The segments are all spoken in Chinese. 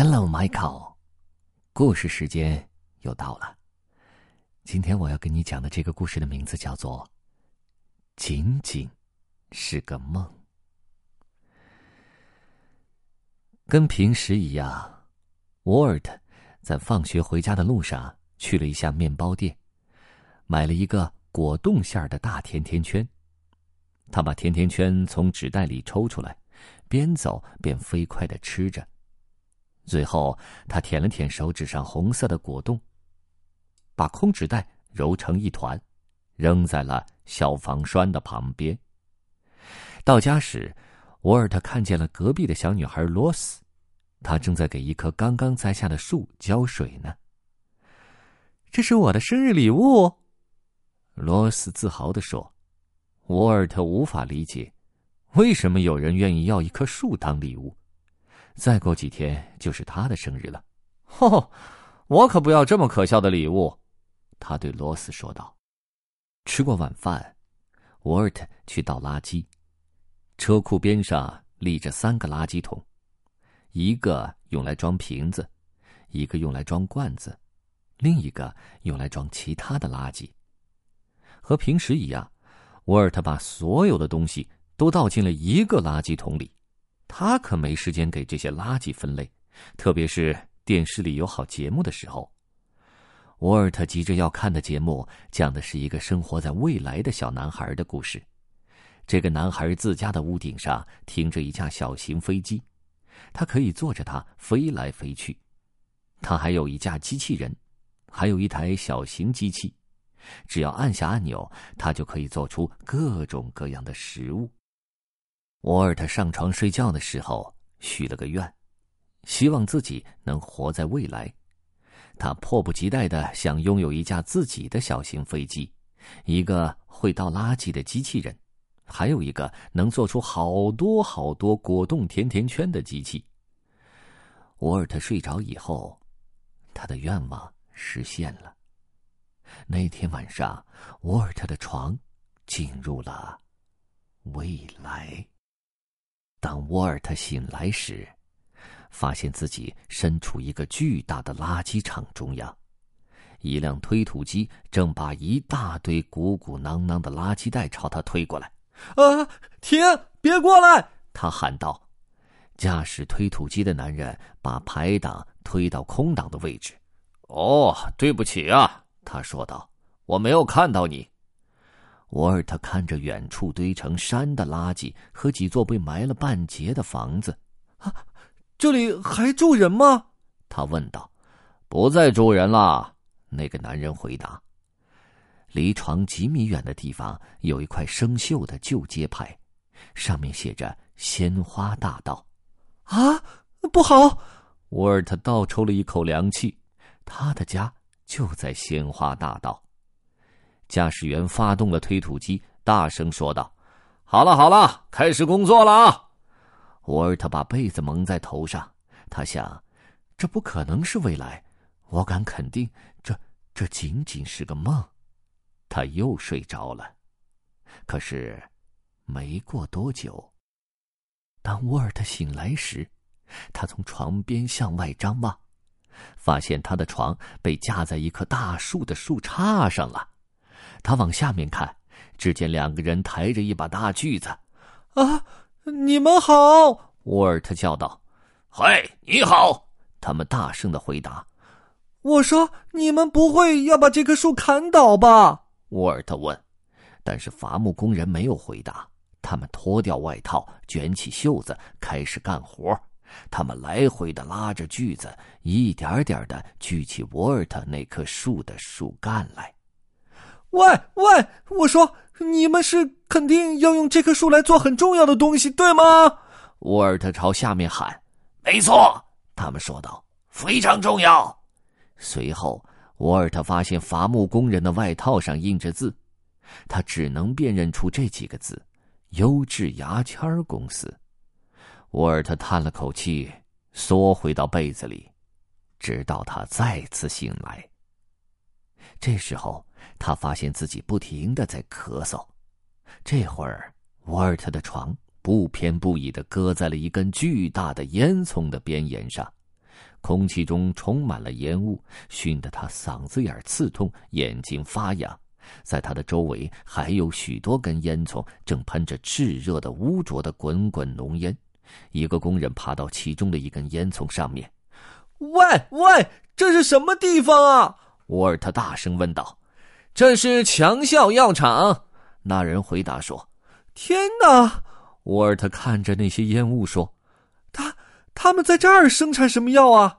Hello, Michael。故事时间又到了。今天我要跟你讲的这个故事的名字叫做《仅仅是个梦》。跟平时一样，沃尔特在放学回家的路上去了一下面包店，买了一个果冻馅儿的大甜甜圈。他把甜甜圈从纸袋里抽出来，边走边飞快的吃着。最后，他舔了舔手指上红色的果冻，把空纸袋揉成一团，扔在了消防栓的旁边。到家时，沃尔特看见了隔壁的小女孩罗斯，她正在给一棵刚刚栽下的树浇水呢。这是我的生日礼物，罗斯自豪地说。沃尔特无法理解，为什么有人愿意要一棵树当礼物。再过几天就是他的生日了，吼！我可不要这么可笑的礼物，他对罗斯说道。吃过晚饭，沃尔特去倒垃圾。车库边上立着三个垃圾桶，一个用来装瓶子，一个用来装罐子，另一个用来装其他的垃圾。和平时一样，沃尔特把所有的东西都倒进了一个垃圾桶里。他可没时间给这些垃圾分类，特别是电视里有好节目的时候。沃尔特急着要看的节目，讲的是一个生活在未来的小男孩的故事。这个男孩自家的屋顶上停着一架小型飞机，他可以坐着它飞来飞去。他还有一架机器人，还有一台小型机器，只要按下按钮，他就可以做出各种各样的食物。沃尔特上床睡觉的时候许了个愿，希望自己能活在未来。他迫不及待的想拥有一架自己的小型飞机，一个会倒垃圾的机器人，还有一个能做出好多好多果冻甜甜圈的机器。沃尔特睡着以后，他的愿望实现了。那天晚上，沃尔特的床进入了未来。当沃尔特醒来时，发现自己身处一个巨大的垃圾场中央，一辆推土机正把一大堆鼓鼓囊囊的垃圾袋朝他推过来。“啊，停！别过来！”他喊道。驾驶推土机的男人把排挡推到空挡的位置。“哦，对不起啊。”他说道，“我没有看到你。”沃尔特看着远处堆成山的垃圾和几座被埋了半截的房子，啊，这里还住人吗？他问道。不再住人了，那个男人回答。离床几米远的地方有一块生锈的旧街牌，上面写着“鲜花大道”。啊，不好！沃尔特倒抽了一口凉气，他的家就在鲜花大道。驾驶员发动了推土机，大声说道：“好了好了，开始工作了啊！”沃尔特把被子蒙在头上，他想：“这不可能是未来，我敢肯定，这这仅仅是个梦。”他又睡着了。可是，没过多久，当沃尔特醒来时，他从床边向外张望，发现他的床被架在一棵大树的树杈上了。他往下面看，只见两个人抬着一把大锯子。“啊，你们好！”沃尔特叫道。“嗨，你好！”他们大声的回答。“我说，你们不会要把这棵树砍倒吧？”沃尔特问。但是伐木工人没有回答。他们脱掉外套，卷起袖子，开始干活。他们来回的拉着锯子，一点点的锯起沃尔特那棵树的树干来。喂喂，我说，你们是肯定要用这棵树来做很重要的东西，对吗？沃尔特朝下面喊：“没错。”他们说道：“非常重要。”随后，沃尔特发现伐木工人的外套上印着字，他只能辨认出这几个字：“优质牙签公司。”沃尔特叹了口气，缩回到被子里，直到他再次醒来。这时候。他发现自己不停的在咳嗽，这会儿，沃尔特的床不偏不倚的搁在了一根巨大的烟囱的边沿上，空气中充满了烟雾，熏得他嗓子眼刺痛，眼睛发痒。在他的周围还有许多根烟囱，正喷着炽热的、污浊的滚滚浓烟。一个工人爬到其中的一根烟囱上面。“喂喂，这是什么地方啊？”沃尔特大声问道。“这是强效药厂。”那人回答说。“天哪！”沃尔特看着那些烟雾说：“他他们在这儿生产什么药啊？”“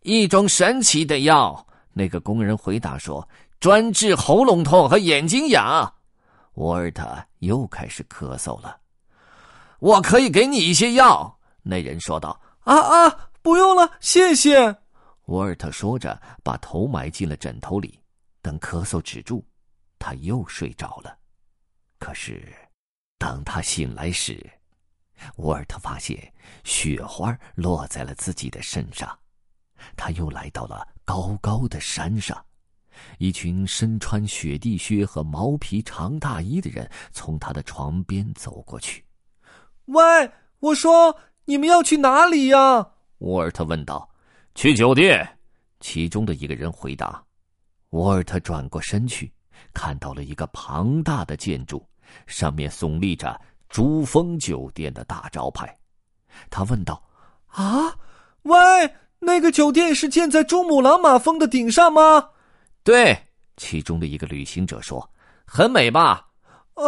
一种神奇的药。”那个工人回答说。专治喉咙痛和眼睛痒，沃尔特又开始咳嗽了。我可以给你一些药，那人说道。啊啊，不用了，谢谢。沃尔特说着，把头埋进了枕头里。等咳嗽止住，他又睡着了。可是，当他醒来时，沃尔特发现雪花落在了自己的身上。他又来到了高高的山上。一群身穿雪地靴和毛皮长大衣的人从他的床边走过去。“喂，我说，你们要去哪里呀？”沃尔特问道。“去酒店。”其中的一个人回答。沃尔特转过身去，看到了一个庞大的建筑，上面耸立着“珠峰酒店”的大招牌。他问道：“啊，喂，那个酒店是建在珠穆朗玛峰的顶上吗？”对，其中的一个旅行者说：“很美吧？”啊，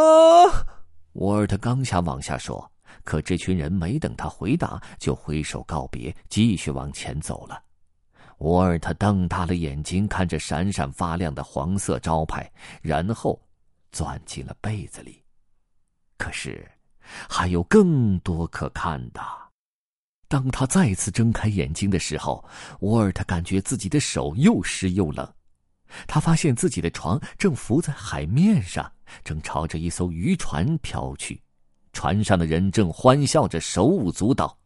沃尔特刚想往下说，可这群人没等他回答，就挥手告别，继续往前走了。沃尔特瞪大了眼睛看着闪闪发亮的黄色招牌，然后钻进了被子里。可是，还有更多可看的。当他再次睁开眼睛的时候，沃尔特感觉自己的手又湿又冷。他发现自己的床正浮在海面上，正朝着一艘渔船飘去，船上的人正欢笑着，手舞足蹈。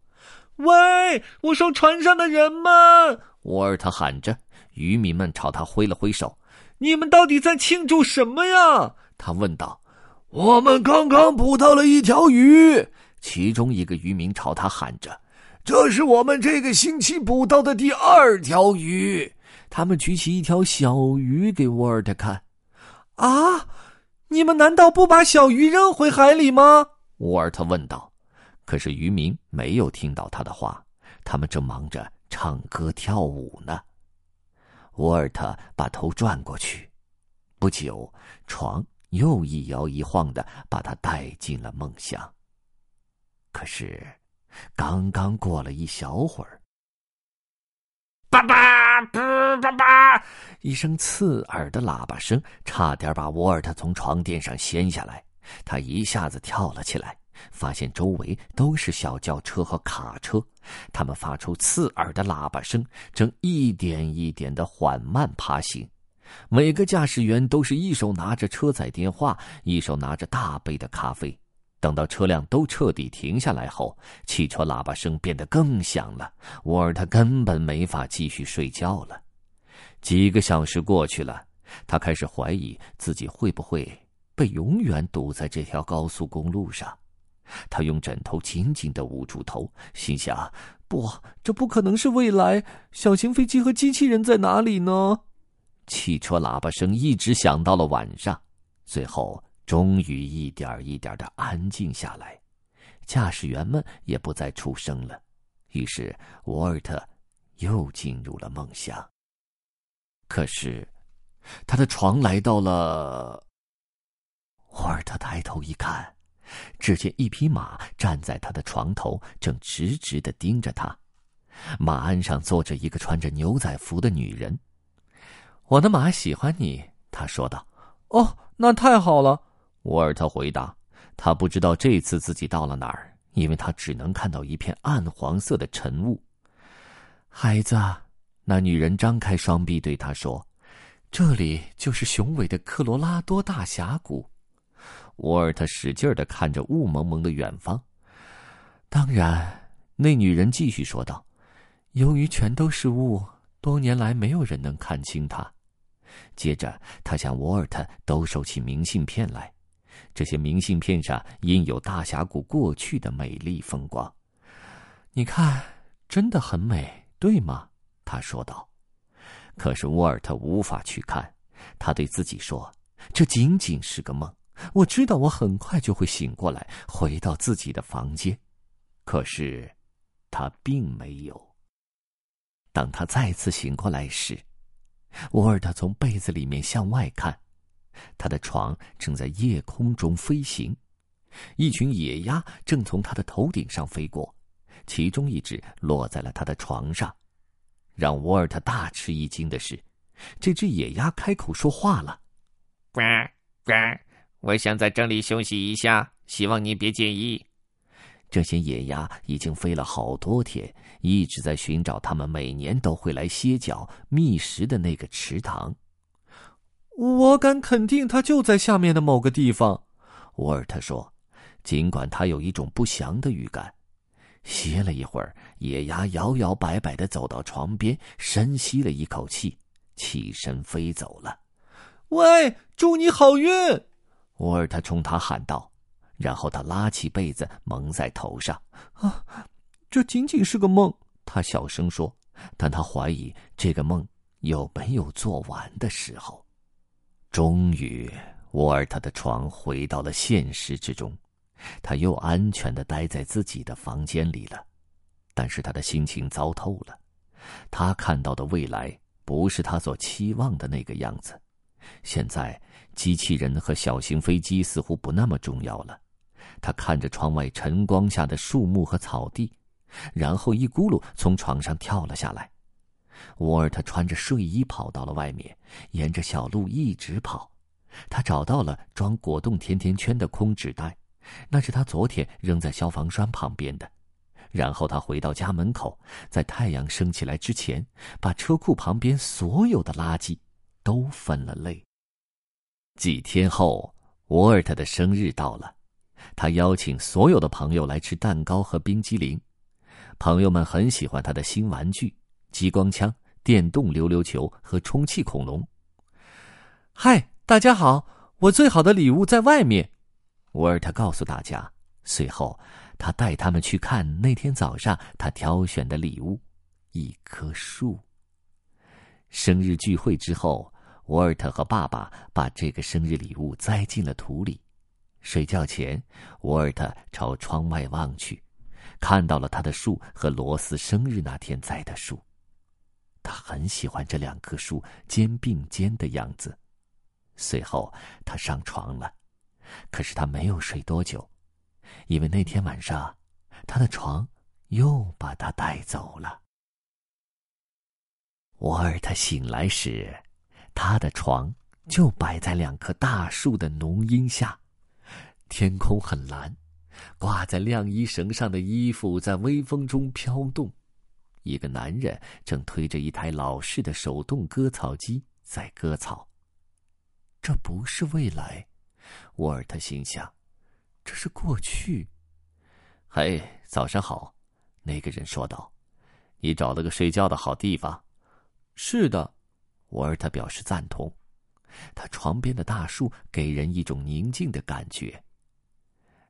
喂，我说船上的人们！沃尔特喊着，渔民们朝他挥了挥手。你们到底在庆祝什么呀？他问道。我们刚刚捕到了一条鱼，其中一个渔民朝他喊着：“这是我们这个星期捕到的第二条鱼。”他们举起一条小鱼给沃尔特看，啊！你们难道不把小鱼扔回海里吗？沃尔特问道。可是渔民没有听到他的话，他们正忙着唱歌跳舞呢。沃尔特把头转过去，不久，床又一摇一晃的把他带进了梦乡。可是，刚刚过了一小会儿，爸爸。叭叭叭！一声刺耳的喇叭声差点把沃尔特从床垫上掀下来。他一下子跳了起来，发现周围都是小轿车和卡车，他们发出刺耳的喇叭声，正一点一点的缓慢爬行。每个驾驶员都是一手拿着车载电话，一手拿着大杯的咖啡。等到车辆都彻底停下来后，汽车喇叭声变得更响了。沃尔特根本没法继续睡觉了。几个小时过去了，他开始怀疑自己会不会被永远堵在这条高速公路上。他用枕头紧紧的捂住头，心想：“不，这不可能是未来。小型飞机和机器人在哪里呢？”汽车喇叭声一直响到了晚上，最后。终于一点一点的安静下来，驾驶员们也不再出声了。于是，沃尔特又进入了梦乡。可是，他的床来到了。沃尔特抬头一看，只见一匹马站在他的床头，正直直的盯着他。马鞍上坐着一个穿着牛仔服的女人。“我的马喜欢你。”他说道。“哦，那太好了。”沃尔特回答：“他不知道这次自己到了哪儿，因为他只能看到一片暗黄色的晨雾。”孩子，那女人张开双臂对他说：“这里就是雄伟的科罗拉多大峡谷。”沃尔特使劲的看着雾蒙蒙的远方。当然，那女人继续说道：“由于全都是雾，多年来没有人能看清它。”接着，他向沃尔特兜售起明信片来。这些明信片上印有大峡谷过去的美丽风光。你看，真的很美，对吗？他说道。可是沃尔特无法去看，他对自己说：“这仅仅是个梦。我知道我很快就会醒过来，回到自己的房间。”可是，他并没有。当他再次醒过来时，沃尔特从被子里面向外看，他的床正在夜空中飞行，一群野鸭正从他的头顶上飞过，其中一只落在了他的床上。让沃尔特大吃一惊的是，这只野鸭开口说话了：“呱呱，我想在这里休息一下，希望你别介意。”这些野鸭已经飞了好多天，一直在寻找他们每年都会来歇脚觅食的那个池塘。我敢肯定，它就在下面的某个地方。沃尔特说，尽管他有一种不祥的预感。歇了一会儿，野鸭摇摇摆摆的走到床边，深吸了一口气，起身飞走了。喂，祝你好运！沃尔特冲他喊道。然后他拉起被子蒙在头上。啊，这仅仅是个梦，他小声说。但他怀疑这个梦有没有做完的时候。终于，沃尔特的床回到了现实之中，他又安全的待在自己的房间里了。但是他的心情糟透了，他看到的未来不是他所期望的那个样子。现在，机器人和小型飞机似乎不那么重要了。他看着窗外晨光下的树木和草地，然后一咕噜从床上跳了下来。沃尔特穿着睡衣跑到了外面，沿着小路一直跑。他找到了装果冻甜甜圈的空纸袋，那是他昨天扔在消防栓旁边的。然后他回到家门口，在太阳升起来之前，把车库旁边所有的垃圾都分了类。几天后，沃尔特的生日到了。他邀请所有的朋友来吃蛋糕和冰激凌，朋友们很喜欢他的新玩具——激光枪、电动溜溜球和充气恐龙。嗨，大家好！我最好的礼物在外面，沃尔特告诉大家。随后，他带他们去看那天早上他挑选的礼物——一棵树。生日聚会之后，沃尔特和爸爸把这个生日礼物栽进了土里。睡觉前，沃尔特朝窗外望去，看到了他的树和罗斯生日那天栽的树。他很喜欢这两棵树肩并肩的样子。随后，他上床了，可是他没有睡多久，因为那天晚上，他的床又把他带走了。沃尔特醒来时，他的床就摆在两棵大树的浓荫下。天空很蓝，挂在晾衣绳上的衣服在微风中飘动。一个男人正推着一台老式的手动割草机在割草。这不是未来，沃尔特心想，这是过去。嘿，早上好，那个人说道：“你找了个睡觉的好地方。”是的，沃尔特表示赞同。他床边的大树给人一种宁静的感觉。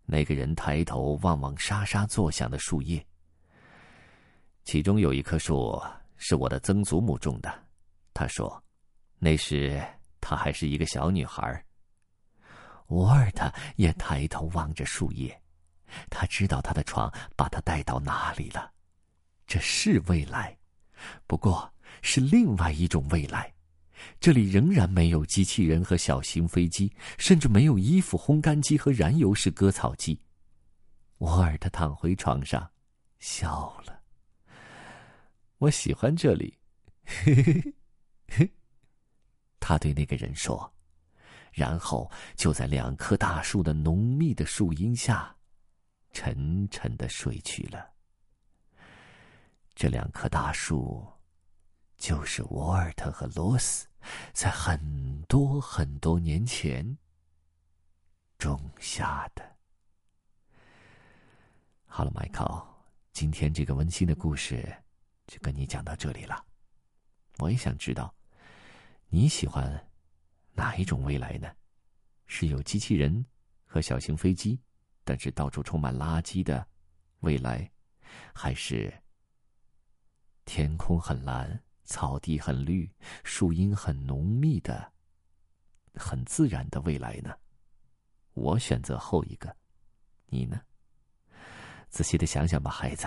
那个人抬头望望沙沙作响的树叶，其中有一棵树是我的曾祖母种的。他说，那时她还是一个小女孩。沃尔特也抬头望着树叶，他知道他的床把他带到哪里了。这是未来，不过是另外一种未来。这里仍然没有机器人和小型飞机，甚至没有衣服烘干机和燃油式割草机。沃尔特躺回床上，笑了。我喜欢这里，嘿嘿嘿，他对那个人说，然后就在两棵大树的浓密的树荫下，沉沉的睡去了。这两棵大树，就是沃尔特和罗斯。在很多很多年前种下的。好了，迈克，今天这个温馨的故事就跟你讲到这里了。我也想知道你喜欢哪一种未来呢？是有机器人和小型飞机，但是到处充满垃圾的未来，还是天空很蓝，草地很绿，树荫很浓密的、很自然的未来呢？我选择后一个，你呢？仔细的想想吧，孩子，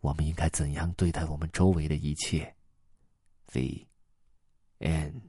我们应该怎样对待我们周围的一切？The end.